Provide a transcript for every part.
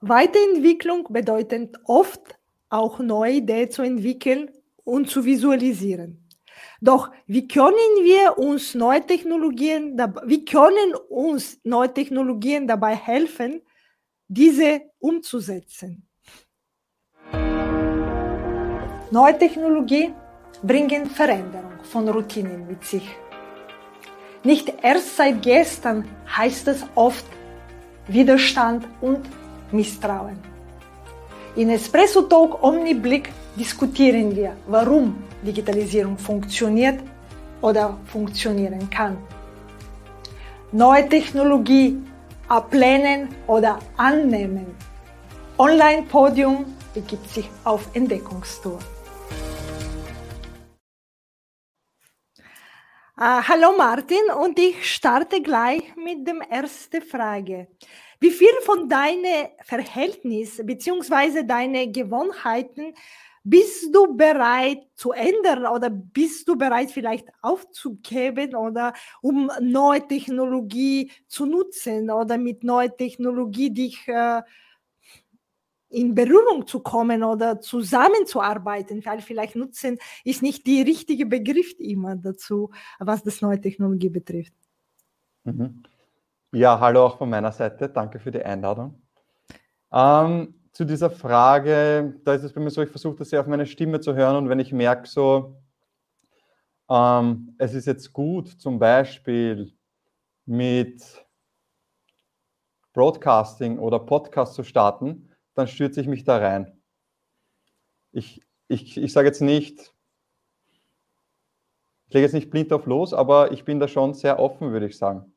Weiterentwicklung bedeutet oft auch neue Ideen zu entwickeln und zu visualisieren. Doch wie können wir uns neue Technologien, wie können uns neue Technologien dabei helfen, diese umzusetzen? Neue Technologie bringen Veränderung von Routinen mit sich. Nicht erst seit gestern heißt es oft Widerstand und Misstrauen. In Espresso Talk Omniblick diskutieren wir, warum Digitalisierung funktioniert oder funktionieren kann. Neue Technologie ablehnen oder annehmen. Online-Podium begibt sich auf Entdeckungstour. Uh, hallo Martin und ich starte gleich mit der ersten Frage. Wie viel von deinen Verhältnissen bzw. deine Gewohnheiten bist du bereit zu ändern oder bist du bereit vielleicht aufzugeben oder um neue Technologie zu nutzen oder mit neuer Technologie dich äh, in Berührung zu kommen oder zusammenzuarbeiten, weil vielleicht nutzen ist nicht der richtige Begriff immer dazu, was das neue Technologie betrifft. Mhm. Ja, hallo auch von meiner Seite. Danke für die Einladung. Ähm, zu dieser Frage, da ist es bei mir so, ich versuche das sehr auf meine Stimme zu hören und wenn ich merke so, ähm, es ist jetzt gut, zum Beispiel mit Broadcasting oder Podcast zu starten, dann stürze ich mich da rein. Ich, ich, ich sage jetzt nicht, ich lege jetzt nicht blind auf los, aber ich bin da schon sehr offen, würde ich sagen.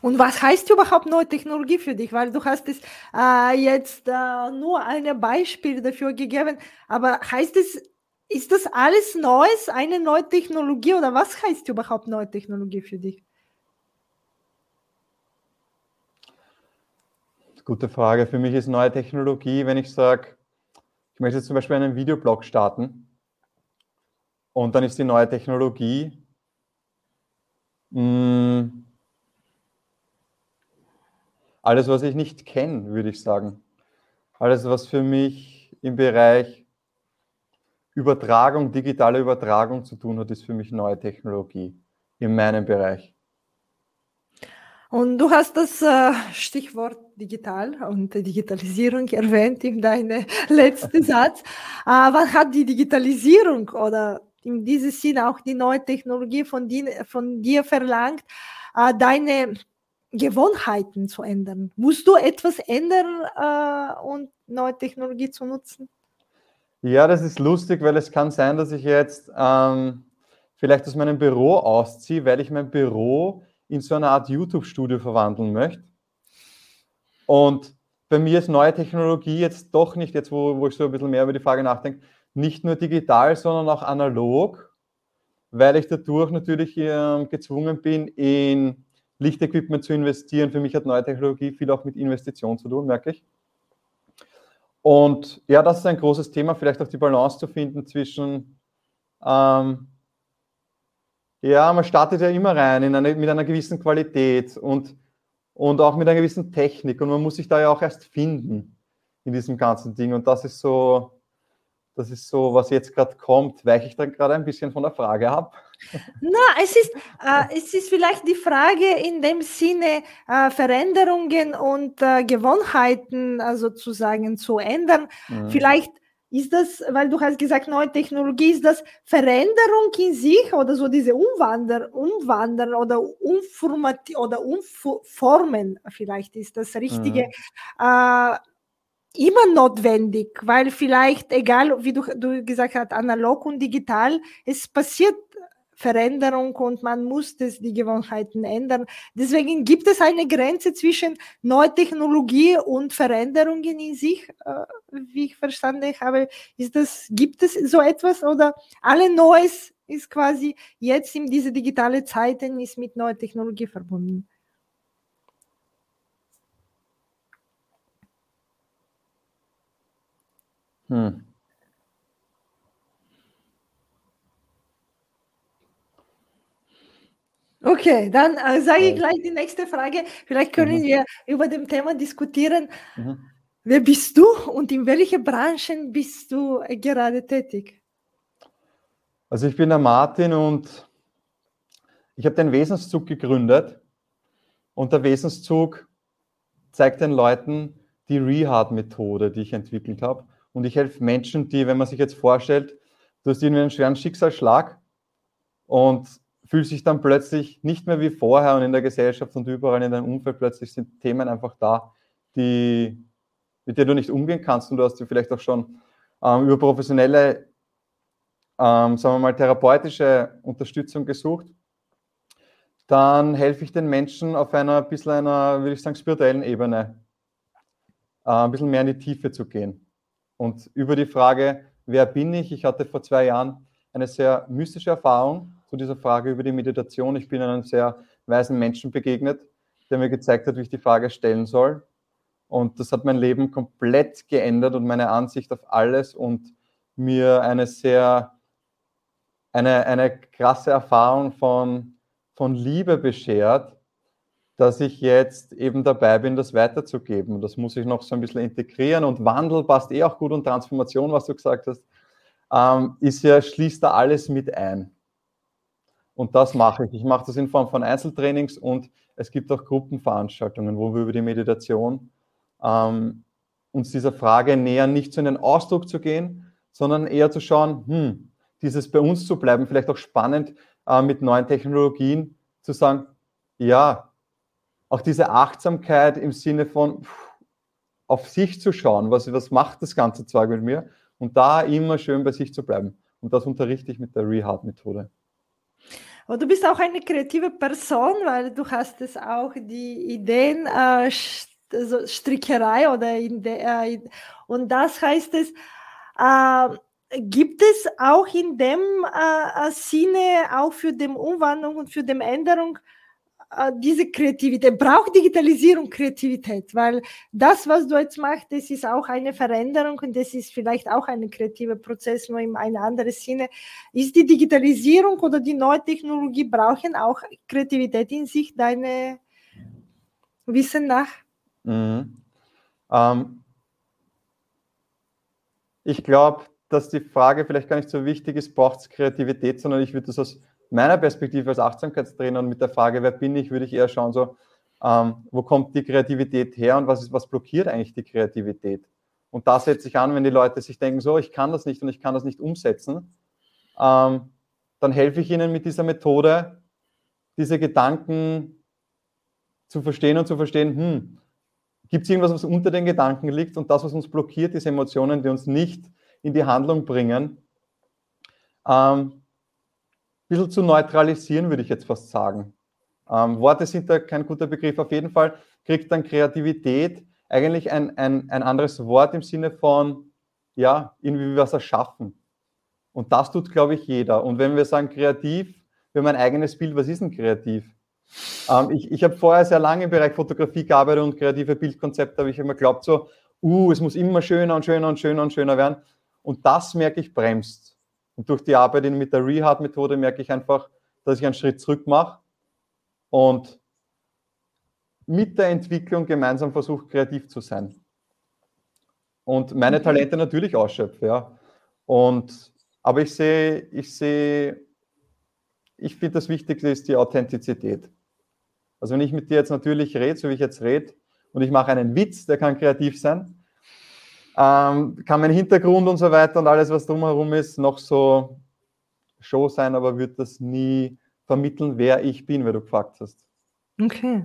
Und was heißt überhaupt neue Technologie für dich? Weil du hast es äh, jetzt äh, nur ein Beispiel dafür gegeben, aber heißt es, ist das alles Neues, eine neue Technologie oder was heißt überhaupt neue Technologie für dich? Gute Frage. Für mich ist neue Technologie, wenn ich sage, ich möchte jetzt zum Beispiel einen Videoblog starten und dann ist die neue Technologie mh, hm, alles, was ich nicht kenne, würde ich sagen. Alles, was für mich im Bereich Übertragung, digitale Übertragung zu tun hat, ist für mich neue Technologie in meinem Bereich. Und du hast das äh, Stichwort digital und Digitalisierung erwähnt in deinem letzten Satz. Äh, was hat die Digitalisierung oder in diesem Sinne auch die neue Technologie von, die, von dir verlangt, äh, deine Gewohnheiten zu ändern? Musst du etwas ändern äh, und neue Technologie zu nutzen? Ja, das ist lustig, weil es kann sein, dass ich jetzt ähm, vielleicht aus meinem Büro ausziehe, weil ich mein Büro in so eine Art YouTube-Studio verwandeln möchte. Und bei mir ist neue Technologie jetzt doch nicht, jetzt wo, wo ich so ein bisschen mehr über die Frage nachdenke, nicht nur digital, sondern auch analog, weil ich dadurch natürlich äh, gezwungen bin, in Lichtequipment zu investieren. Für mich hat neue Technologie viel auch mit Investition zu tun, merke ich. Und ja, das ist ein großes Thema, vielleicht auch die Balance zu finden zwischen ähm, ja, man startet ja immer rein eine, mit einer gewissen Qualität und, und auch mit einer gewissen Technik und man muss sich da ja auch erst finden in diesem ganzen Ding und das ist so, das ist so, was jetzt gerade kommt. Weiche ich dann gerade ein bisschen von der Frage ab? Na, es ist, äh, es ist vielleicht die Frage in dem Sinne, äh, Veränderungen und äh, Gewohnheiten also sozusagen zu ändern. Mhm. Vielleicht ist das, weil du hast gesagt, neue Technologie, ist das Veränderung in sich oder so diese Umwander, Umwandern oder Umformati oder Umformen, vielleicht ist das Richtige, mhm. äh, immer notwendig, weil vielleicht, egal wie du, du gesagt hast, analog und digital, es passiert Veränderung und man muss das, die Gewohnheiten ändern. Deswegen gibt es eine Grenze zwischen Neutechnologie und Veränderungen in sich, äh, wie ich verstanden habe. Ist das, gibt es so etwas oder alle Neues ist quasi jetzt in diese digitale Zeiten ist mit neuer Technologie verbunden? Hm. Okay, dann äh, sage ich gleich die nächste Frage. Vielleicht können mhm. wir über dem Thema diskutieren. Mhm. Wer bist du und in welchen Branchen bist du gerade tätig? Also ich bin der Martin und ich habe den Wesenszug gegründet. Und der Wesenszug zeigt den Leuten die Rehard-Methode, die ich entwickelt habe. Und ich helfe Menschen, die, wenn man sich jetzt vorstellt, du hast irgendwie einen schweren Schicksalsschlag und fühlst dich dann plötzlich nicht mehr wie vorher und in der Gesellschaft und überall in deinem Umfeld plötzlich sind Themen einfach da, die, mit denen du nicht umgehen kannst und du hast dir vielleicht auch schon ähm, über professionelle, ähm, sagen wir mal, therapeutische Unterstützung gesucht, dann helfe ich den Menschen auf einer bisschen einer, würde ich sagen, spirituellen Ebene äh, ein bisschen mehr in die Tiefe zu gehen. Und über die Frage, wer bin ich? Ich hatte vor zwei Jahren eine sehr mystische Erfahrung zu dieser Frage über die Meditation. Ich bin einem sehr weisen Menschen begegnet, der mir gezeigt hat, wie ich die Frage stellen soll. Und das hat mein Leben komplett geändert und meine Ansicht auf alles und mir eine sehr, eine, eine krasse Erfahrung von, von Liebe beschert, dass ich jetzt eben dabei bin, das weiterzugeben. Das muss ich noch so ein bisschen integrieren und Wandel passt eh auch gut und Transformation, was du gesagt hast, ähm, ist ja, schließt da alles mit ein. Und das mache ich. Ich mache das in Form von Einzeltrainings und es gibt auch Gruppenveranstaltungen, wo wir über die Meditation ähm, uns dieser Frage nähern, nicht zu in den Ausdruck zu gehen, sondern eher zu schauen, hm, dieses bei uns zu bleiben, vielleicht auch spannend äh, mit neuen Technologien zu sagen, ja, auch diese Achtsamkeit im Sinne von pff, auf sich zu schauen, was, was macht das ganze Zeug mit mir und da immer schön bei sich zu bleiben. Und das unterrichte ich mit der Rehab-Methode. Aber du bist auch eine kreative Person, weil du hast es auch die Ideen, äh, also Strickerei oder in der, äh, und das heißt es, äh, gibt es auch in dem äh, Sinne, auch für die Umwandlung und für die Änderung, diese Kreativität, braucht Digitalisierung Kreativität, weil das, was du jetzt machst, das ist auch eine Veränderung und das ist vielleicht auch ein kreativer Prozess, nur in einem anderen Sinne. Ist die Digitalisierung oder die neue Technologie brauchen auch Kreativität in sich, deine Wissen nach? Mhm. Ähm, ich glaube, dass die Frage vielleicht gar nicht so wichtig ist, braucht es Kreativität, sondern ich würde das aus meiner Perspektive als Achtsamkeitstrainer und mit der Frage, wer bin ich, würde ich eher schauen, so, ähm, wo kommt die Kreativität her und was, ist, was blockiert eigentlich die Kreativität? Und da setze ich an, wenn die Leute sich denken, so, ich kann das nicht und ich kann das nicht umsetzen, ähm, dann helfe ich ihnen mit dieser Methode, diese Gedanken zu verstehen und zu verstehen, hm, gibt es irgendwas, was unter den Gedanken liegt und das, was uns blockiert, diese Emotionen, die uns nicht in die Handlung bringen, ähm, bisschen zu neutralisieren, würde ich jetzt fast sagen. Ähm, Worte sind da kein guter Begriff. Auf jeden Fall kriegt dann Kreativität eigentlich ein, ein, ein anderes Wort im Sinne von, ja, irgendwie was erschaffen. Und das tut, glaube ich, jeder. Und wenn wir sagen kreativ, wir haben ein eigenes Bild, was ist denn kreativ? Ähm, ich ich habe vorher sehr lange im Bereich Fotografie gearbeitet und kreative Bildkonzepte, habe ich immer geglaubt, so, uh, es muss immer schöner und schöner und schöner und schöner werden. Und das merke ich bremst. Und durch die Arbeit mit der Rehab-Methode merke ich einfach, dass ich einen Schritt zurück mache und mit der Entwicklung gemeinsam versuche, kreativ zu sein. Und meine okay. Talente natürlich ausschöpfe, ja. Und, aber ich sehe, ich sehe, ich finde, das Wichtigste ist die Authentizität. Also wenn ich mit dir jetzt natürlich rede, so wie ich jetzt rede, und ich mache einen Witz, der kann kreativ sein, ähm, kann mein Hintergrund und so weiter und alles, was drumherum ist, noch so Show sein, aber wird das nie vermitteln, wer ich bin, wer du gefragt hast. Okay.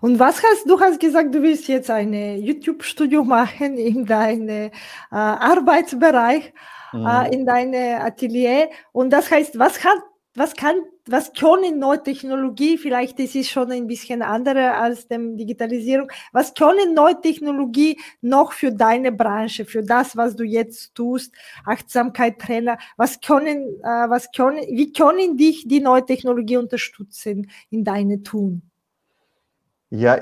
Und was hast du hast gesagt, du willst jetzt ein YouTube-Studio machen in deinem äh, Arbeitsbereich, mhm. äh, in deinem Atelier. Und das heißt, was hat was kann, was können neue Technologie, vielleicht ist es schon ein bisschen andere als dem Digitalisierung, was können neue Technologie noch für deine Branche, für das, was du jetzt tust, Achtsamkeit, Trainer, was können, äh, was können, wie können dich die neue Technologie unterstützen in deine Tun? Ja,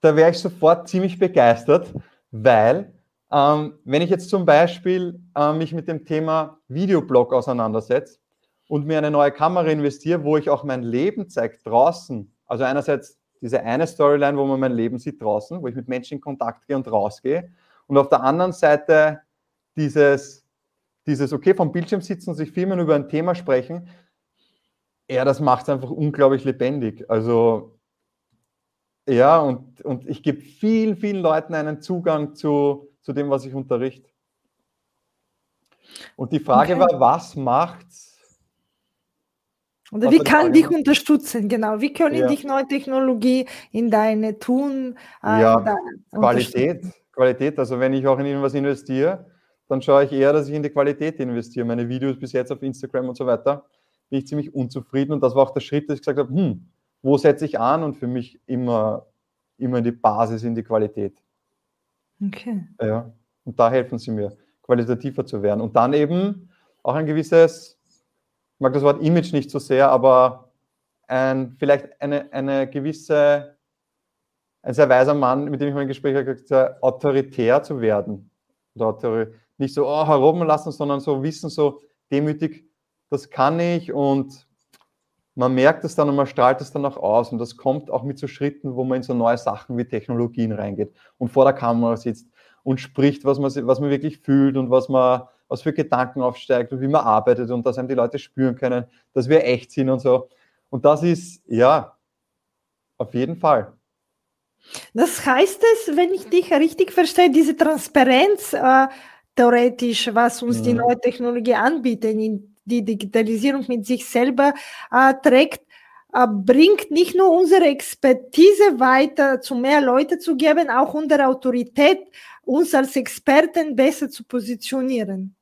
da wäre ich sofort ziemlich begeistert, weil ähm, wenn ich jetzt zum Beispiel äh, mich mit dem Thema Videoblog auseinandersetze, und mir eine neue Kamera investiere, wo ich auch mein Leben zeige draußen. Also einerseits diese eine Storyline, wo man mein Leben sieht draußen, wo ich mit Menschen in Kontakt gehe und rausgehe. Und auf der anderen Seite dieses, dieses okay, vom Bildschirm sitzen und sich filmen über ein Thema sprechen, ja, das macht es einfach unglaublich lebendig. Also ja, und, und ich gebe vielen, vielen Leuten einen Zugang zu, zu dem, was ich unterrichte. Und die Frage okay. war, was macht's? Oder wie kann dich unterstützen, genau? Wie können ja. dich neue Technologie in deine Tun? Äh, ja, Qualität, Qualität. Also wenn ich auch in irgendwas investiere, dann schaue ich eher, dass ich in die Qualität investiere. Meine Videos bis jetzt auf Instagram und so weiter, bin ich ziemlich unzufrieden. Und das war auch der Schritt, dass ich gesagt habe, hm, wo setze ich an? Und für mich immer, immer die Basis in die Qualität. Okay. Ja, und da helfen sie mir, qualitativer zu werden. Und dann eben auch ein gewisses mag das Wort Image nicht so sehr, aber ein, vielleicht eine, eine gewisse, ein sehr weiser Mann, mit dem ich mein Gespräch habe, gesagt, autoritär zu werden. Nicht so oh, heroben lassen, sondern so wissen, so demütig, das kann ich und man merkt es dann und man strahlt es dann auch aus und das kommt auch mit so Schritten, wo man in so neue Sachen wie Technologien reingeht und vor der Kamera sitzt und spricht, was man, was man wirklich fühlt und was man was für Gedanken aufsteigt und wie man arbeitet und dass einem die Leute spüren können, dass wir echt sind und so. Und das ist, ja, auf jeden Fall. Das heißt es, wenn ich dich richtig verstehe, diese Transparenz äh, theoretisch, was uns mhm. die neue Technologie anbietet, die Digitalisierung mit sich selber äh, trägt, äh, bringt nicht nur unsere Expertise weiter, zu mehr Leute zu geben, auch unsere Autorität, uns als Experten besser zu positionieren.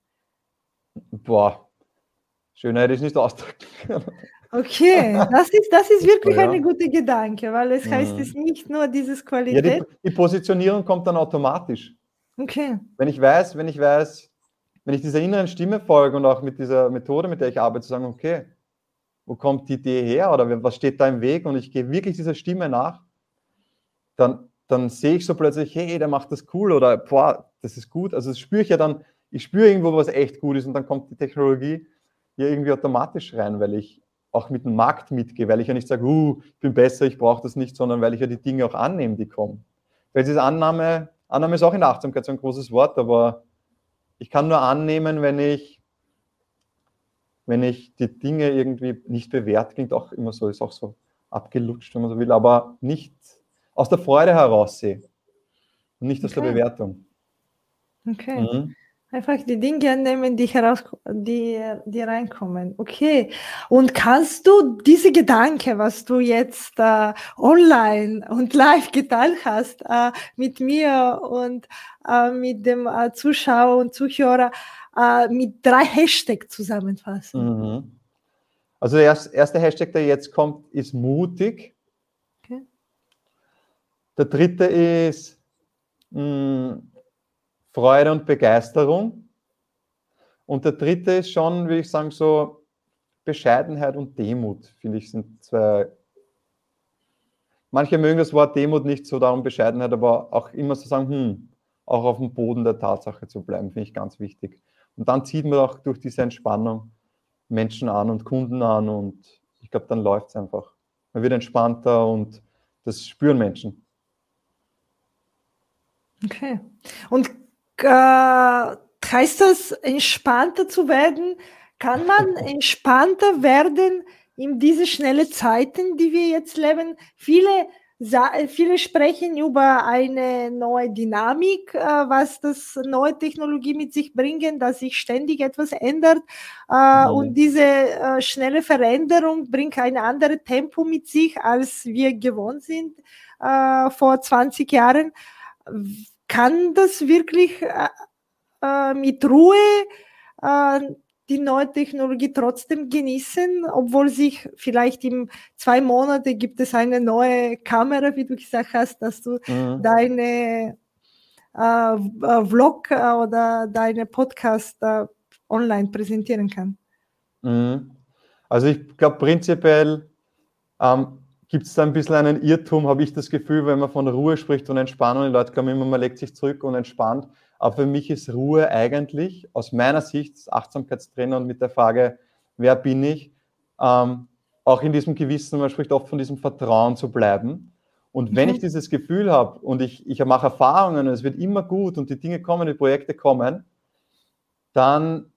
Boah, schöner hätte ich nicht ausdrücken Okay, das ist, das ist wirklich ja. eine gute Gedanke, weil es heißt mhm. es nicht nur dieses Qualität. Ja, die, die, Positionierung kommt dann automatisch. Okay. Wenn ich weiß, wenn ich weiß, wenn ich dieser inneren Stimme folge und auch mit dieser Methode, mit der ich arbeite, zu sagen, okay, wo kommt die Idee her oder was steht da im Weg und ich gehe wirklich dieser Stimme nach, dann, dann sehe ich so plötzlich, hey, der macht das cool oder boah, das ist gut. Also das spüre ich ja dann ich spüre irgendwo, was echt gut ist und dann kommt die Technologie hier irgendwie automatisch rein, weil ich auch mit dem Markt mitgehe, weil ich ja nicht sage, uh, ich bin besser, ich brauche das nicht, sondern weil ich ja die Dinge auch annehme, die kommen. Weil diese Annahme, Annahme ist auch in der Achtsamkeit so ein großes Wort, aber ich kann nur annehmen, wenn ich, wenn ich die Dinge irgendwie nicht bewerte, klingt auch immer so, ist auch so abgelutscht, wenn man so will, aber nicht aus der Freude heraus sehe und nicht aus okay. der Bewertung. Okay. Mhm. Einfach die Dinge annehmen, die heraus, die, die reinkommen. Okay. Und kannst du diese Gedanken, was du jetzt äh, online und live geteilt hast, äh, mit mir und äh, mit dem äh, Zuschauer und Zuhörer, äh, mit drei Hashtags zusammenfassen? Mhm. Also der erste Hashtag, der jetzt kommt, ist mutig. Okay. Der dritte ist mh, mm, Freude und Begeisterung. Und der dritte ist schon, würde ich sagen, so Bescheidenheit und Demut, finde ich, sind zwei. Manche mögen das Wort Demut nicht so, darum Bescheidenheit, aber auch immer so sagen, hm, auch auf dem Boden der Tatsache zu bleiben, finde ich ganz wichtig. Und dann zieht man auch durch diese Entspannung Menschen an und Kunden an und ich glaube, dann läuft es einfach. Man wird entspannter und das spüren Menschen. Okay. Und äh, heißt das, entspannter zu werden? Kann man entspannter werden in diese schnelle Zeiten, die wir jetzt leben? Viele, viele sprechen über eine neue Dynamik, äh, was das neue Technologie mit sich bringen, dass sich ständig etwas ändert. Äh, mhm. Und diese äh, schnelle Veränderung bringt ein anderes Tempo mit sich, als wir gewohnt sind vor 20 Jahren kann das wirklich äh, äh, mit Ruhe äh, die neue Technologie trotzdem genießen, obwohl sich vielleicht in zwei Monaten gibt es eine neue Kamera, wie du gesagt hast, dass du mhm. deine äh, äh Vlog äh, oder deine Podcast online präsentieren kannst. Mhm. Also ich glaube prinzipiell ähm, gibt es da ein bisschen einen Irrtum, habe ich das Gefühl, wenn man von Ruhe spricht und Entspannung. Die Leute glauben immer, man legt sich zurück und entspannt. Aber für mich ist Ruhe eigentlich aus meiner Sicht, Achtsamkeitstrainer und mit der Frage, wer bin ich, ähm, auch in diesem Gewissen, man spricht oft von diesem Vertrauen zu bleiben. Und wenn mhm. ich dieses Gefühl habe und ich, ich mache Erfahrungen und es wird immer gut und die Dinge kommen, die Projekte kommen, dann,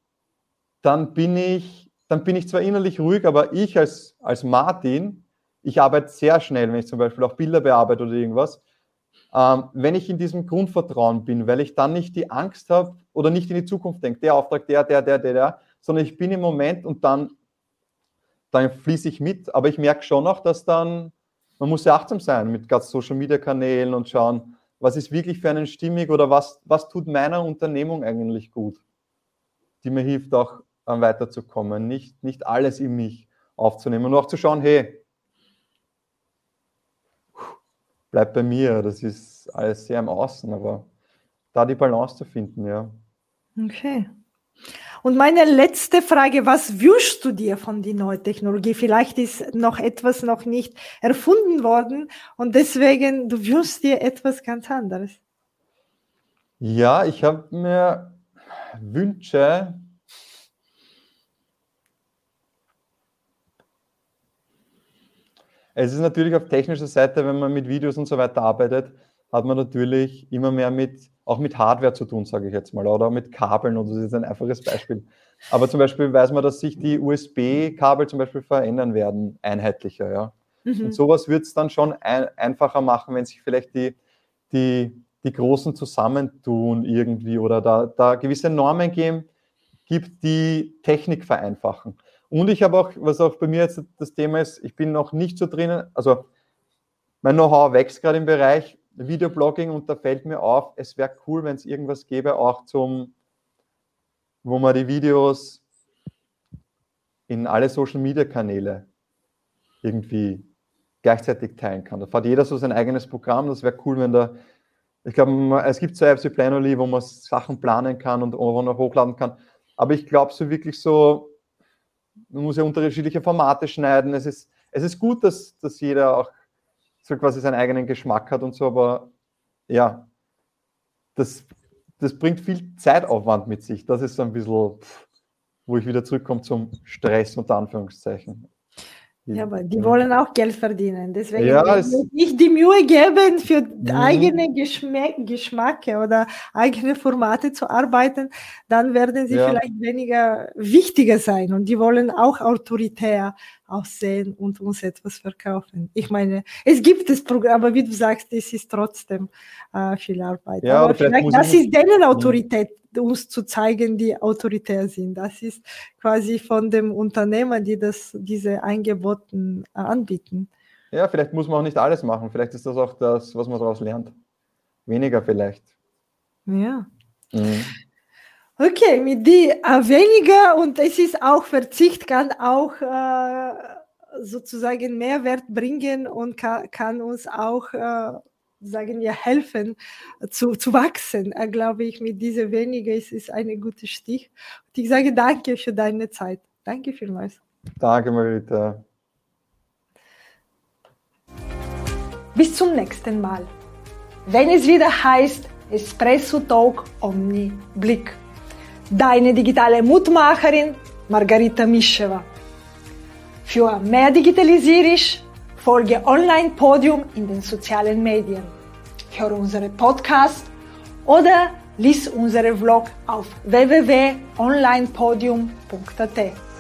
dann, bin, ich, dann bin ich zwar innerlich ruhig, aber ich als, als Martin, ich arbeite sehr schnell, wenn ich zum Beispiel auch Bilder bearbeite oder irgendwas, ähm, wenn ich in diesem Grundvertrauen bin, weil ich dann nicht die Angst habe oder nicht in die Zukunft denke, der Auftrag, der, der, der, der, der, sondern ich bin im Moment und dann, dann fließe ich mit. Aber ich merke schon auch, dass dann, man muss ja achtsam sein mit ganz Social Media Kanälen und schauen, was ist wirklich für einen stimmig oder was, was tut meiner Unternehmung eigentlich gut, die mir hilft auch ähm, weiterzukommen, nicht, nicht alles in mich aufzunehmen und auch zu schauen, hey, bleib bei mir, das ist alles sehr im Außen, aber da die Balance zu finden, ja. Okay. Und meine letzte Frage, was wünschst du dir von der neuen Technologie? Vielleicht ist noch etwas noch nicht erfunden worden und deswegen du wünschst dir etwas ganz anderes. Ja, ich habe mir Wünsche Es ist natürlich auf technischer Seite, wenn man mit Videos und so weiter arbeitet, hat man natürlich immer mehr mit, auch mit Hardware zu tun, sage ich jetzt mal, oder mit Kabeln. Und das ist ein einfaches Beispiel. Aber zum Beispiel weiß man, dass sich die USB-Kabel zum Beispiel verändern werden, einheitlicher. Ja? Mhm. Und sowas wird es dann schon ein, einfacher machen, wenn sich vielleicht die, die, die Großen zusammentun irgendwie oder da, da gewisse Normen geben, gibt, die Technik vereinfachen. Und ich habe auch, was auch bei mir jetzt das Thema ist, ich bin noch nicht so drinnen, also mein Know-how wächst gerade im Bereich Videoblogging und da fällt mir auf, es wäre cool, wenn es irgendwas gäbe, auch zum, wo man die Videos in alle Social Media Kanäle irgendwie gleichzeitig teilen kann. Da fährt jeder so sein eigenes Programm. Das wäre cool, wenn da, ich glaube, es gibt so Apps wie Planoly, wo man Sachen planen kann und auch noch hochladen kann. Aber ich glaube so wirklich so, man muss ja unterschiedliche Formate schneiden. Es ist, es ist gut, dass, dass jeder auch so quasi seinen eigenen Geschmack hat und so, aber ja, das, das bringt viel Zeitaufwand mit sich. Das ist so ein bisschen, wo ich wieder zurückkomme zum Stress unter Anführungszeichen. Ja, aber die wollen auch Geld verdienen. Deswegen ja, nicht die Mühe geben, für mhm. eigene Geschmack, Geschmacke oder eigene Formate zu arbeiten, dann werden sie ja. vielleicht weniger wichtiger sein. Und die wollen auch autoritär aussehen und uns etwas verkaufen. Ich meine, es gibt das Programm, aber wie du sagst, es ist trotzdem äh, viel Arbeit. Ja, aber vielleicht, vielleicht das ist deren mhm. Autorität uns zu zeigen, die autoritär sind. Das ist quasi von dem Unternehmer, die das, diese Angebote anbieten. Ja, vielleicht muss man auch nicht alles machen. Vielleicht ist das auch das, was man daraus lernt. Weniger vielleicht. Ja. Mhm. Okay, mit die äh, weniger und es ist auch Verzicht kann auch äh, sozusagen Mehrwert bringen und kann, kann uns auch äh, sagen wir, helfen zu, zu wachsen, äh, glaube ich, mit dieser weniger ist es ein guter Stich. Und ich sage danke für deine Zeit. Danke vielmals. Danke, Marita. Bis zum nächsten Mal. Wenn es wieder heißt Espresso Talk Omni Blick. Deine digitale Mutmacherin Margarita Mischewa. Für mehr Digitalisierung Folge Online Podium in den sozialen Medien. Höre unsere Podcast oder lies unsere Vlog auf www.onlinepodium.at.